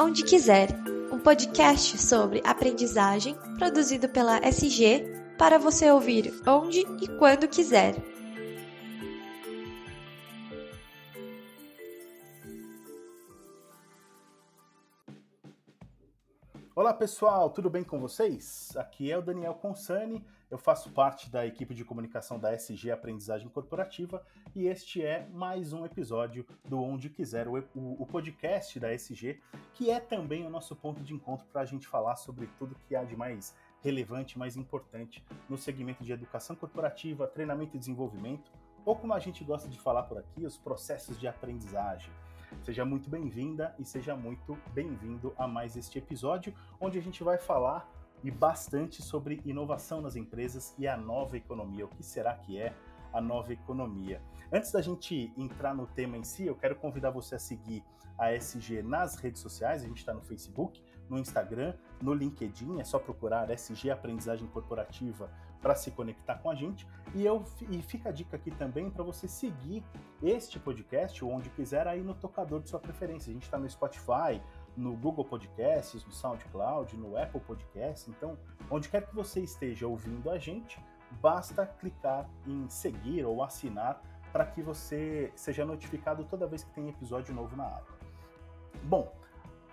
Onde Quiser, um podcast sobre aprendizagem produzido pela SG para você ouvir onde e quando quiser. Pessoal, tudo bem com vocês? Aqui é o Daniel Consani, eu faço parte da equipe de comunicação da SG Aprendizagem Corporativa e este é mais um episódio do Onde Quiser, o, o podcast da SG, que é também o nosso ponto de encontro para a gente falar sobre tudo que há de mais relevante, mais importante no segmento de educação corporativa, treinamento e desenvolvimento, ou como a gente gosta de falar por aqui, os processos de aprendizagem. Seja muito bem-vinda e seja muito bem-vindo a mais este episódio, onde a gente vai falar e bastante sobre inovação nas empresas e a nova economia. O que será que é a nova economia? Antes da gente entrar no tema em si, eu quero convidar você a seguir a SG nas redes sociais. A gente está no Facebook, no Instagram, no LinkedIn. É só procurar SG Aprendizagem Corporativa para se conectar com a gente. E, eu, e fica a dica aqui também para você seguir este podcast, onde quiser, aí no tocador de sua preferência. A gente está no Spotify, no Google Podcasts, no SoundCloud, no Apple Podcasts. Então, onde quer que você esteja ouvindo a gente, basta clicar em seguir ou assinar para que você seja notificado toda vez que tem episódio novo na área. Bom,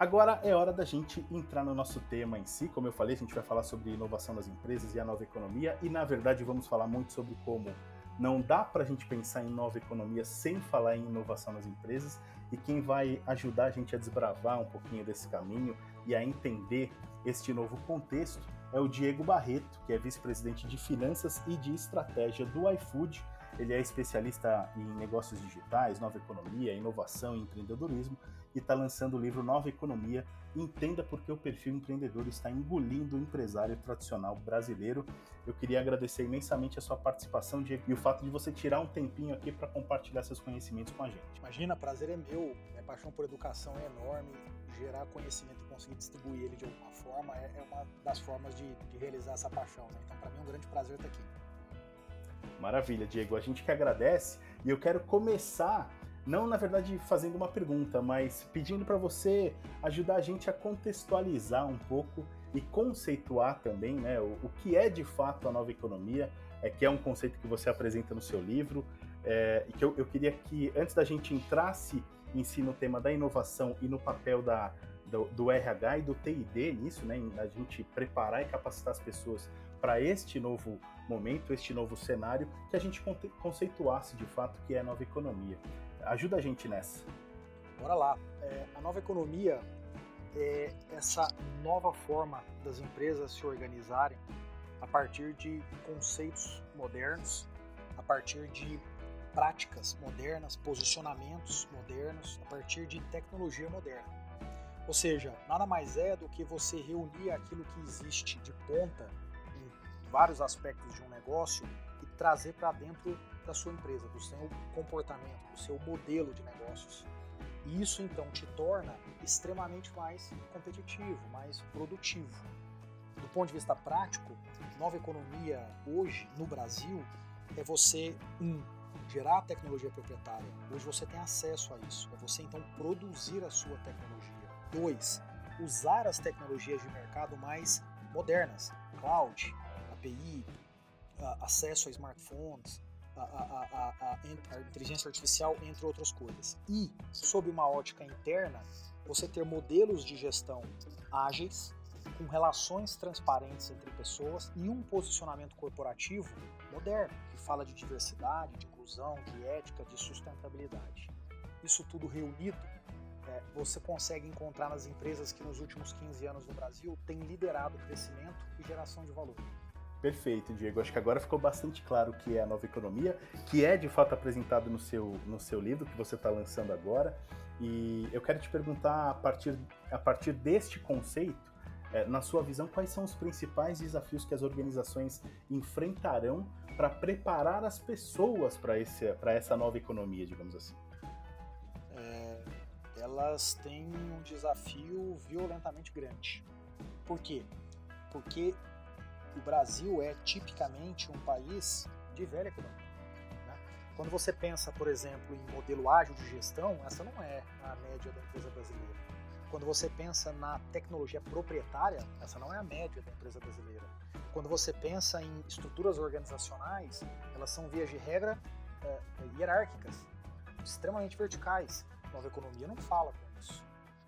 Agora é hora da gente entrar no nosso tema em si. Como eu falei, a gente vai falar sobre inovação das empresas e a nova economia. E na verdade, vamos falar muito sobre como não dá para a gente pensar em nova economia sem falar em inovação nas empresas. E quem vai ajudar a gente a desbravar um pouquinho desse caminho e a entender este novo contexto é o Diego Barreto, que é vice-presidente de finanças e de estratégia do iFood. Ele é especialista em negócios digitais, nova economia, inovação e empreendedorismo e está lançando o livro Nova Economia. Entenda por que o perfil empreendedor está engolindo o empresário tradicional brasileiro. Eu queria agradecer imensamente a sua participação Diego, e o fato de você tirar um tempinho aqui para compartilhar seus conhecimentos com a gente. Imagina, prazer é meu. Minha paixão por educação é enorme. Gerar conhecimento e conseguir distribuir ele de alguma forma é, é uma das formas de, de realizar essa paixão. Né? Então, para mim é um grande prazer estar aqui. Maravilha, Diego. A gente que agradece e eu quero começar não na verdade fazendo uma pergunta, mas pedindo para você ajudar a gente a contextualizar um pouco e conceituar também né, o, o, que é de fato a nova economia, é, que é um conceito que você apresenta no seu livro, é, e que eu, eu, queria que, antes da gente entrasse em si no tema da inovação e no papel da, do, do RH e do TID nisso, né, a gente preparar e capacitar as pessoas para este novo momento, este novo cenário, que a gente conceituasse de fato que é a nova economia. Ajuda a gente nessa. Bora lá. É, a nova economia é essa nova forma das empresas se organizarem a partir de conceitos modernos, a partir de práticas modernas, posicionamentos modernos, a partir de tecnologia moderna. Ou seja, nada mais é do que você reunir aquilo que existe de ponta em vários aspectos de um negócio trazer para dentro da sua empresa, do seu comportamento, do seu modelo de negócios. E isso então te torna extremamente mais competitivo, mais produtivo. Do ponto de vista prático, nova economia hoje no Brasil é você um gerar tecnologia proprietária. Hoje você tem acesso a isso. É você então produzir a sua tecnologia. Dois, usar as tecnologias de mercado mais modernas, cloud, API, acesso a smartphones, a, a, a, inteligência artificial, entre outras coisas. E, sob uma ótica interna, você ter modelos de gestão ágeis, com relações transparentes entre pessoas e um posicionamento corporativo moderno, que fala de diversidade, de inclusão, de ética, de sustentabilidade. Isso tudo reunido, é, você consegue encontrar nas empresas que nos últimos 15 anos no Brasil têm liderado crescimento e geração de valor. Perfeito, Diego. Acho que agora ficou bastante claro o que é a nova economia, que é de fato apresentado no seu, no seu livro que você está lançando agora. E eu quero te perguntar, a partir, a partir deste conceito, é, na sua visão, quais são os principais desafios que as organizações enfrentarão para preparar as pessoas para essa nova economia, digamos assim? É, elas têm um desafio violentamente grande. Por quê? Porque o Brasil é tipicamente um país de velha economia. Quando você pensa, por exemplo, em modelo ágil de gestão, essa não é a média da empresa brasileira. Quando você pensa na tecnologia proprietária, essa não é a média da empresa brasileira. Quando você pensa em estruturas organizacionais, elas são, via de regra, é, hierárquicas, extremamente verticais. Nova economia não fala com isso.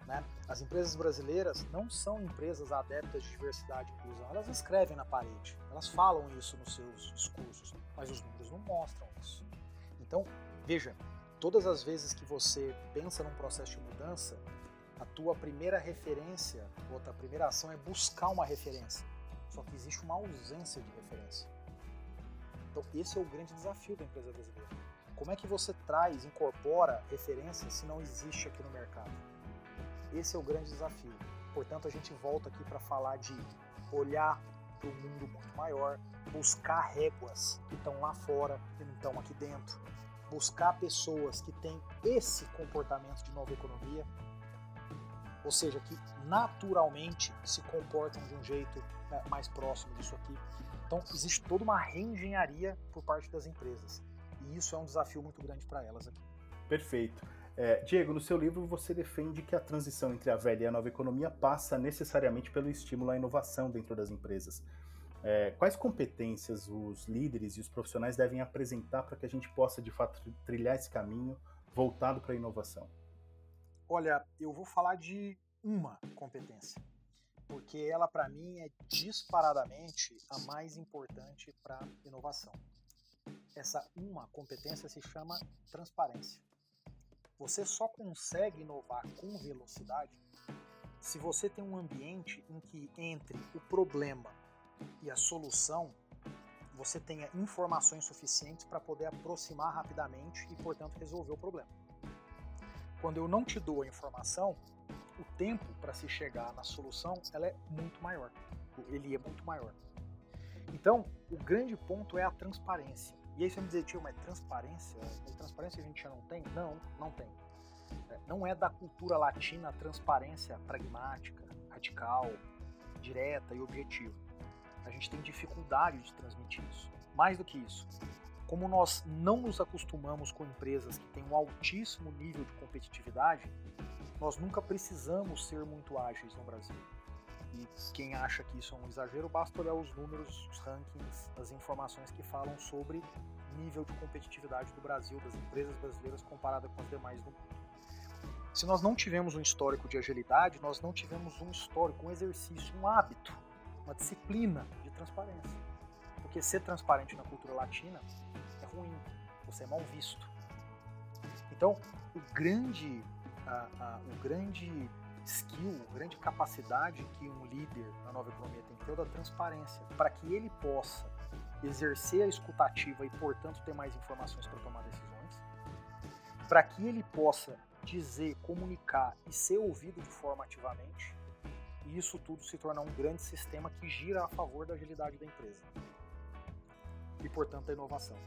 Né? As empresas brasileiras não são empresas adeptas de diversidade e inclusão, elas escrevem na parede, elas falam isso nos seus discursos, mas os números não mostram isso. Então, veja, todas as vezes que você pensa num processo de mudança, a tua primeira referência, ou a tua primeira ação é buscar uma referência. Só que existe uma ausência de referência. Então, esse é o grande desafio da empresa brasileira. Como é que você traz, incorpora referência se não existe aqui no mercado? Esse é o grande desafio. Portanto, a gente volta aqui para falar de olhar para o mundo muito maior, buscar réguas que estão lá fora e não estão aqui dentro, buscar pessoas que têm esse comportamento de nova economia, ou seja, que naturalmente se comportam de um jeito né, mais próximo disso aqui. Então, existe toda uma reengenharia por parte das empresas. E isso é um desafio muito grande para elas aqui. Perfeito. É, Diego, no seu livro você defende que a transição entre a velha e a nova economia passa necessariamente pelo estímulo à inovação dentro das empresas. É, quais competências os líderes e os profissionais devem apresentar para que a gente possa, de fato, trilhar esse caminho voltado para a inovação? Olha, eu vou falar de uma competência, porque ela, para mim, é disparadamente a mais importante para inovação. Essa uma competência se chama transparência. Você só consegue inovar com velocidade se você tem um ambiente em que entre o problema e a solução você tenha informações suficientes para poder aproximar rapidamente e, portanto, resolver o problema. Quando eu não te dou a informação, o tempo para se chegar na solução ela é muito maior. Ele é muito maior. Então, o grande ponto é a transparência. E aí você me dizer, tio, mas transparência? Mas transparência a gente já não tem? Não, não tem. É, não é da cultura latina a transparência pragmática, radical, direta e objetiva. A gente tem dificuldade de transmitir isso. Mais do que isso, como nós não nos acostumamos com empresas que têm um altíssimo nível de competitividade, nós nunca precisamos ser muito ágeis no Brasil. E quem acha que isso é um exagero, basta olhar os números, os rankings, as informações que falam sobre nível de competitividade do Brasil, das empresas brasileiras comparada com as demais do mundo. Se nós não tivemos um histórico de agilidade, nós não tivemos um histórico, um exercício, um hábito, uma disciplina de transparência. Porque ser transparente na cultura latina é ruim, você é mal visto. Então, o grande, a, a, o grande skill, grande capacidade que um líder na nova economia tem que ter é da transparência, para que ele possa exercer a escutativa e, portanto, ter mais informações para tomar decisões, para que ele possa dizer, comunicar e ser ouvido de forma ativamente, e isso tudo se tornar um grande sistema que gira a favor da agilidade da empresa e, portanto, da inovação.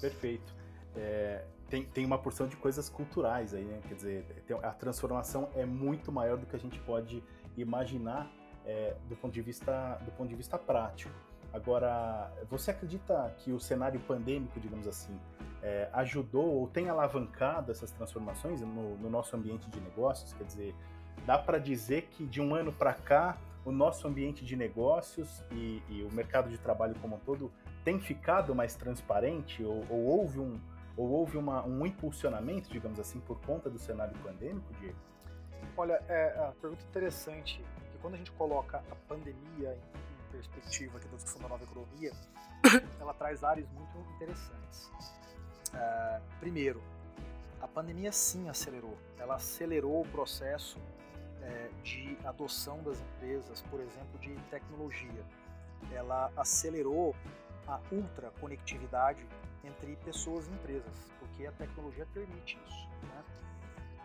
Perfeito. É, tem, tem uma porção de coisas culturais aí, né? Quer dizer, a transformação é muito maior do que a gente pode imaginar é, do, ponto de vista, do ponto de vista prático. Agora, você acredita que o cenário pandêmico, digamos assim, é, ajudou ou tem alavancado essas transformações no, no nosso ambiente de negócios? Quer dizer, dá para dizer que de um ano para cá o nosso ambiente de negócios e, e, o mercado de trabalho como um todo tem ficado mais transparente ou, ou houve, um, ou houve uma, um impulsionamento, digamos assim, por conta do cenário pandêmico, Diego? Olha, é, a pergunta interessante, que quando a gente coloca a pandemia em perspectiva aqui da discussão da nova economia, ela traz áreas muito interessantes. Uh, primeiro, a pandemia sim acelerou. Ela acelerou o processo é, de adoção das empresas, por exemplo, de tecnologia. Ela acelerou a ultraconectividade entre pessoas e empresas, porque a tecnologia permite isso. Né?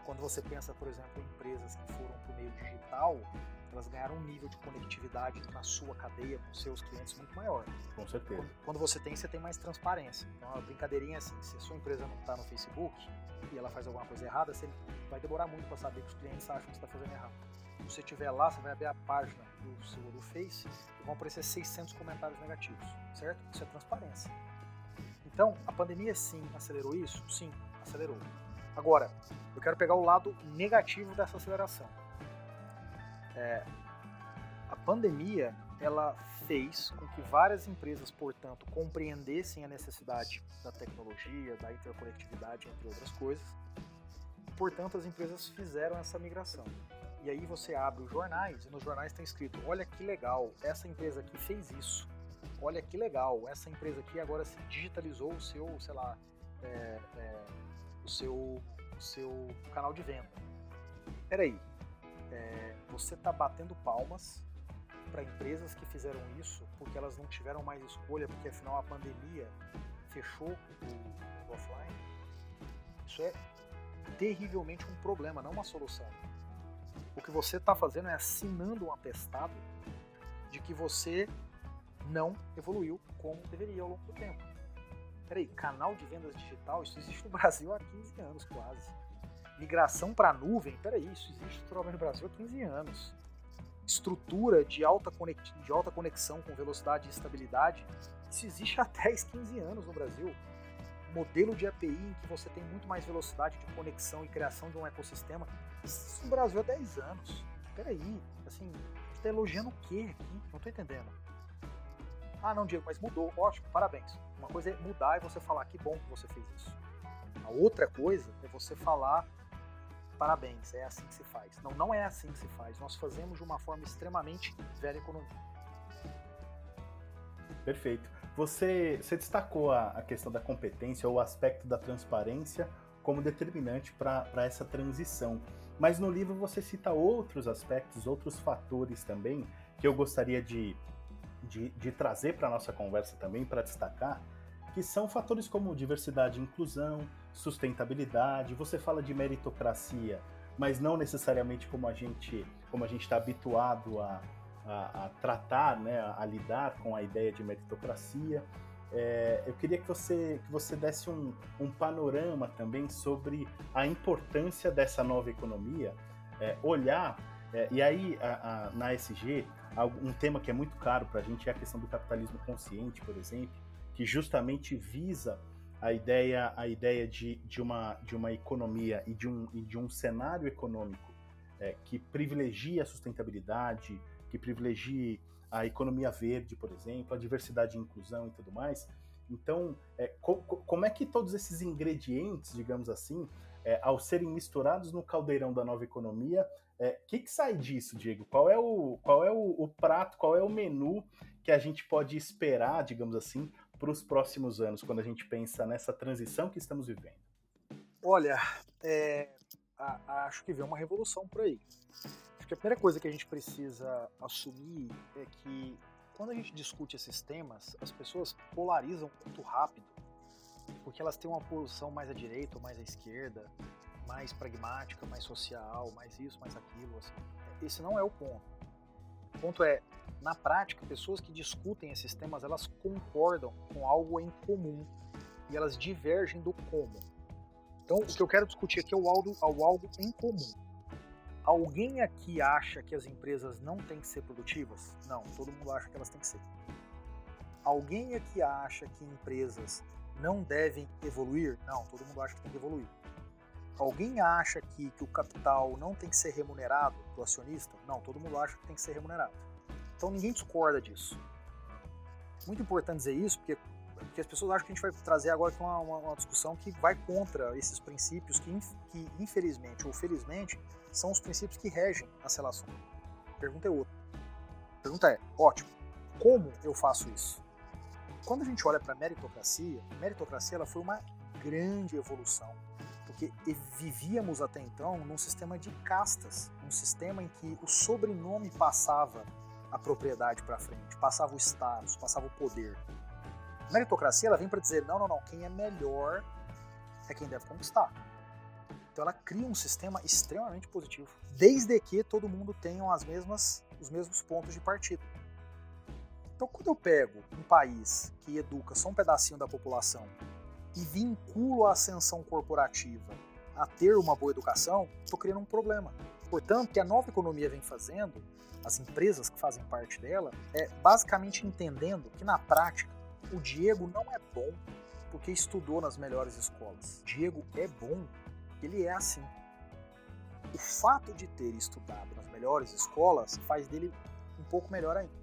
Quando você pensa, por exemplo, em empresas que foram para o meio digital, elas ganharam um nível de conectividade na sua cadeia com seus clientes muito maior. Com certeza. Quando, quando você tem, você tem mais transparência. Então, a brincadeirinha é assim, se a sua empresa não está no Facebook e ela faz alguma coisa errada, você vai demorar muito para saber que os clientes acham que você está fazendo errado. Se você estiver lá, você vai abrir a página do seu do Face e vão aparecer 600 comentários negativos, certo? Isso é transparência. Então, a pandemia sim acelerou isso? Sim, acelerou. Agora, eu quero pegar o lado negativo dessa aceleração. É, a pandemia ela fez com que várias empresas, portanto, compreendessem a necessidade da tecnologia, da interconectividade, entre outras coisas. Portanto, as empresas fizeram essa migração. E aí você abre os jornais e nos jornais está escrito: olha que legal, essa empresa aqui fez isso. Olha que legal, essa empresa aqui agora se digitalizou o seu, sei lá, é, é, o seu, o seu canal de venda. Peraí, é, você está batendo palmas para empresas que fizeram isso porque elas não tiveram mais escolha, porque afinal a pandemia fechou o, o offline, isso é terrivelmente um problema, não uma solução. O que você está fazendo é assinando um atestado de que você não evoluiu como deveria ao longo do tempo. Peraí, canal de vendas digital, isso existe no Brasil há 15 anos quase. Migração para nuvem, peraí, isso existe no Brasil há 15 anos estrutura de alta, de alta conexão com velocidade e estabilidade, isso existe há 10, 15 anos no Brasil. Modelo de API em que você tem muito mais velocidade de conexão e criação de um ecossistema, isso no Brasil há 10 anos. Peraí, assim, você está elogiando o quê aqui? Não estou entendendo. Ah, não, Diego, mas mudou. Ótimo, parabéns. Uma coisa é mudar e você falar que bom que você fez isso. A outra coisa é você falar parabéns, é assim que se faz. Não, não é assim que se faz. Nós fazemos de uma forma extremamente velha economia. Perfeito. Você, você destacou a, a questão da competência ou o aspecto da transparência como determinante para essa transição. Mas no livro você cita outros aspectos, outros fatores também, que eu gostaria de, de, de trazer para a nossa conversa também, para destacar, que são fatores como diversidade e inclusão, sustentabilidade, você fala de meritocracia, mas não necessariamente como a gente como a gente está habituado a, a, a, tratar, né, a, a, lidar com a ideia de meritocracia. É, eu queria que você, que você desse um, um panorama também sobre a importância dessa nova economia, é, olhar, é, e aí na SG, um tema que é muito caro para a gente é a questão do capitalismo consciente, por exemplo, que justamente visa a ideia, a ideia de, de, uma, de uma economia e de um, e de um cenário econômico é, que privilegia a sustentabilidade, que privilegie a economia verde, por exemplo, a diversidade e inclusão e tudo mais. Então, é, co como é que todos esses ingredientes, digamos assim, é, ao serem misturados no caldeirão da nova economia, o é, que, que sai disso, Diego? Qual é, o, qual é o, o prato, qual é o menu que a gente pode esperar, digamos assim, para os próximos anos, quando a gente pensa nessa transição que estamos vivendo? Olha, é, a, acho que vem uma revolução por aí. Acho que a primeira coisa que a gente precisa assumir é que quando a gente discute esses temas, as pessoas polarizam muito rápido, porque elas têm uma posição mais à direita ou mais à esquerda, mais pragmática, mais social, mais isso, mais aquilo. Assim. Esse não é o ponto. O ponto é, na prática, pessoas que discutem esses temas, elas concordam com algo em comum e elas divergem do como. Então, o que eu quero discutir aqui é o algo, o algo em comum. Alguém aqui acha que as empresas não têm que ser produtivas? Não, todo mundo acha que elas têm que ser. Alguém aqui acha que empresas não devem evoluir? Não, todo mundo acha que tem que evoluir. Alguém acha aqui que o capital não tem que ser remunerado do acionista? Não, todo mundo acha que tem que ser remunerado. Então ninguém discorda disso. Muito importante dizer isso, porque, porque as pessoas acham que a gente vai trazer agora uma, uma, uma discussão que vai contra esses princípios que, que, infelizmente ou felizmente, são os princípios que regem as relações. A pergunta é outra. A pergunta é, ótimo, como eu faço isso? Quando a gente olha para a meritocracia, a meritocracia ela foi uma grande evolução, porque vivíamos até então num sistema de castas, um sistema em que o sobrenome passava a propriedade para frente, passava o status, passava o poder. A meritocracia ela vem para dizer: não, não, não, quem é melhor é quem deve conquistar. Então ela cria um sistema extremamente positivo, desde que todo mundo tenha as mesmas, os mesmos pontos de partida. Então quando eu pego um país que educa só um pedacinho da população e vinculo a ascensão corporativa a ter uma boa educação, estou criando um problema. Portanto, o que a nova economia vem fazendo as empresas que fazem parte dela, é basicamente entendendo que na prática o Diego não é bom porque estudou nas melhores escolas. Diego é bom, ele é assim. O fato de ter estudado nas melhores escolas faz dele um pouco melhor ainda.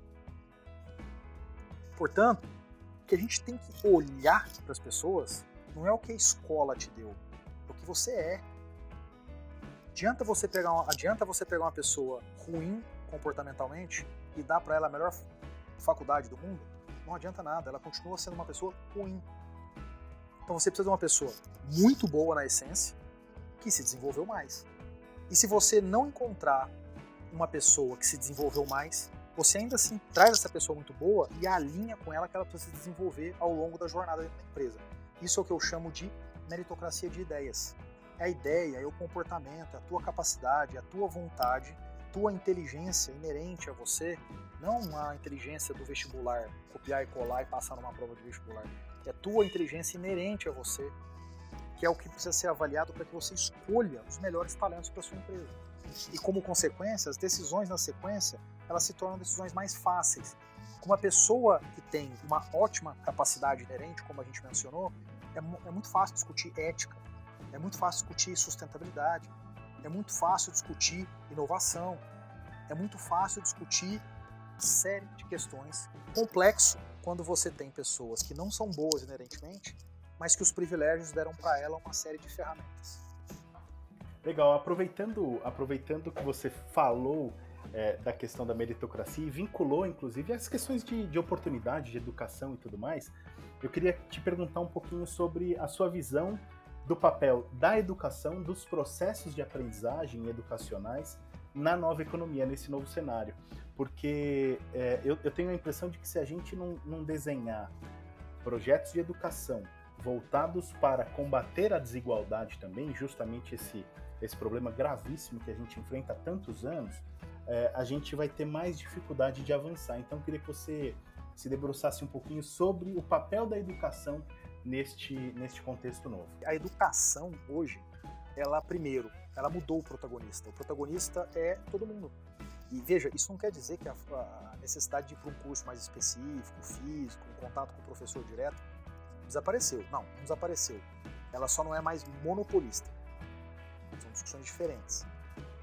Portanto, o que a gente tem que olhar para as pessoas não é o que a escola te deu, é o que você é. Adianta você pegar uma, adianta você pegar uma pessoa ruim comportamentalmente e dar para ela a melhor faculdade do mundo? Não adianta nada, ela continua sendo uma pessoa ruim. Então você precisa de uma pessoa muito boa na essência, que se desenvolveu mais. E se você não encontrar uma pessoa que se desenvolveu mais, você ainda assim traz essa pessoa muito boa e alinha com ela que ela precisa se desenvolver ao longo da jornada da empresa. Isso é o que eu chamo de meritocracia de ideias. É a ideia, é o comportamento, é a tua capacidade, é a tua vontade, tua inteligência inerente a você, não a inteligência do vestibular, copiar e colar e passar numa prova de vestibular. É a tua inteligência inerente a você, que é o que precisa ser avaliado para que você escolha os melhores talentos para sua empresa. E como consequência, as decisões na sequência, elas se tornam decisões mais fáceis. Uma pessoa que tem uma ótima capacidade inerente, como a gente mencionou, é, é muito fácil discutir ética, é muito fácil discutir sustentabilidade, é muito fácil discutir inovação, é muito fácil discutir série de questões complexo quando você tem pessoas que não são boas inerentemente, mas que os privilégios deram para ela uma série de ferramentas. Legal, aproveitando, aproveitando que você falou é, da questão da meritocracia e vinculou, inclusive, as questões de, de oportunidade, de educação e tudo mais, eu queria te perguntar um pouquinho sobre a sua visão do papel da educação, dos processos de aprendizagem educacionais na nova economia, nesse novo cenário. Porque é, eu, eu, tenho a impressão de que se a gente não, não desenhar projetos de educação voltados para combater a desigualdade também, justamente esse, esse problema gravíssimo que a gente enfrenta há tantos anos, é, a gente vai ter mais dificuldade de avançar. Então, eu queria que você se debruçasse um pouquinho sobre o papel da educação neste, neste contexto novo. A educação hoje, ela primeiro, ela mudou o protagonista. O protagonista é todo mundo. E veja, isso não quer dizer que a, a necessidade de ir para um curso mais específico, físico, um contato com o professor direto, desapareceu. Não, não desapareceu. Ela só não é mais monopolista. São discussões diferentes.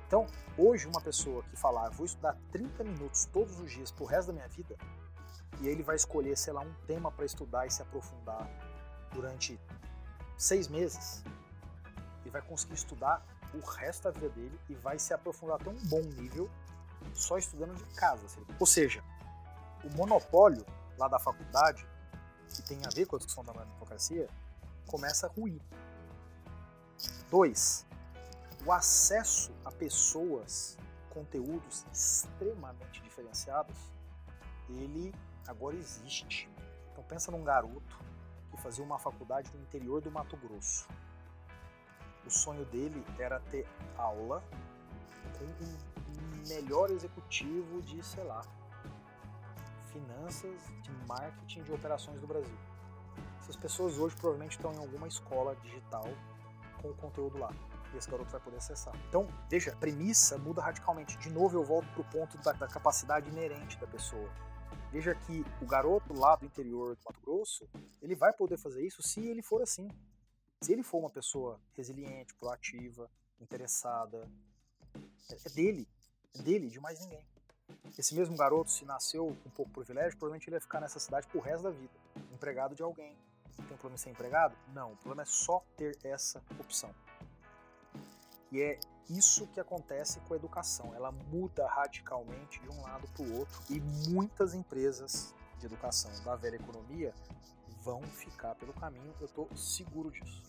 Então, hoje, uma pessoa que falar, vou estudar 30 minutos todos os dias pro resto da minha vida, e ele vai escolher, sei lá, um tema para estudar e se aprofundar durante seis meses, ele vai conseguir estudar o resto da vida dele e vai se aprofundar até um bom nível só estudando de casa. Ou seja, o monopólio lá da faculdade, que tem a ver com a discussão da meritocracia, começa a ruir. Dois, o acesso a pessoas, conteúdos extremamente diferenciados, ele agora existe. Então pensa num garoto que fazia uma faculdade no interior do Mato Grosso. O sonho dele era ter aula com um melhor executivo de, sei lá, finanças, de marketing, de operações do Brasil. Essas pessoas hoje provavelmente estão em alguma escola digital com o conteúdo lá. E esse garoto vai poder acessar. Então, veja, a premissa muda radicalmente. De novo, eu volto para o ponto da, da capacidade inerente da pessoa. Veja que o garoto lá do interior do Mato Grosso, ele vai poder fazer isso se ele for assim. Se ele for uma pessoa resiliente, proativa, interessada, é, é dele, é dele, de mais ninguém. Esse mesmo garoto, se nasceu com pouco privilégio, provavelmente ele vai ficar nessa cidade pro resto da vida, empregado de alguém. Tem problema em ser empregado? Não, o problema é só ter essa opção. E é isso que acontece com a educação. Ela muda radicalmente de um lado para o outro e muitas empresas de educação da velha economia vão ficar pelo caminho. Eu estou seguro disso.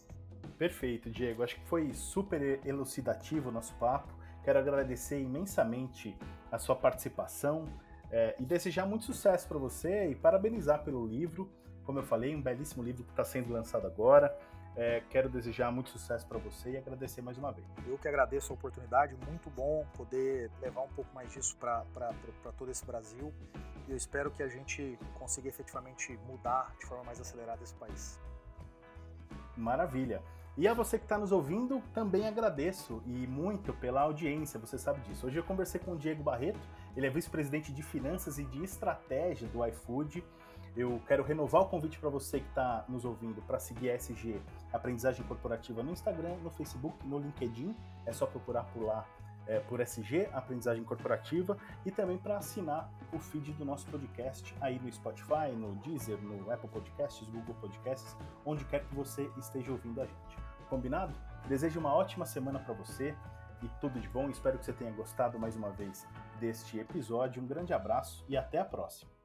Perfeito, Diego. Acho que foi super elucidativo o nosso papo. Quero agradecer imensamente a sua participação é, e desejar muito sucesso para você e parabenizar pelo livro. Como eu falei, um belíssimo livro que está sendo lançado agora. É, quero desejar muito sucesso para você e agradecer mais uma vez. Eu que agradeço a oportunidade, muito bom poder levar um pouco mais disso para todo esse Brasil. E eu espero que a gente consiga efetivamente mudar de forma mais acelerada esse país. Maravilha. E a você que está nos ouvindo, também agradeço e muito pela audiência, você sabe disso. Hoje eu conversei com o Diego Barreto, ele é vice-presidente de finanças e de estratégia do iFood Eu quero renovar o convite para você que está nos ouvindo para seguir a SG Aprendizagem Corporativa no Instagram, no Facebook, no LinkedIn. É só procurar por lá é, por SG Aprendizagem Corporativa e também para assinar o feed do nosso podcast aí no Spotify, no Deezer, no Apple Podcasts, Google Podcasts, onde quer que você esteja ouvindo a gente. Combinado? Desejo uma ótima semana para você e tudo de bom. Espero que você tenha gostado mais uma vez deste episódio. Um grande abraço e até a próxima.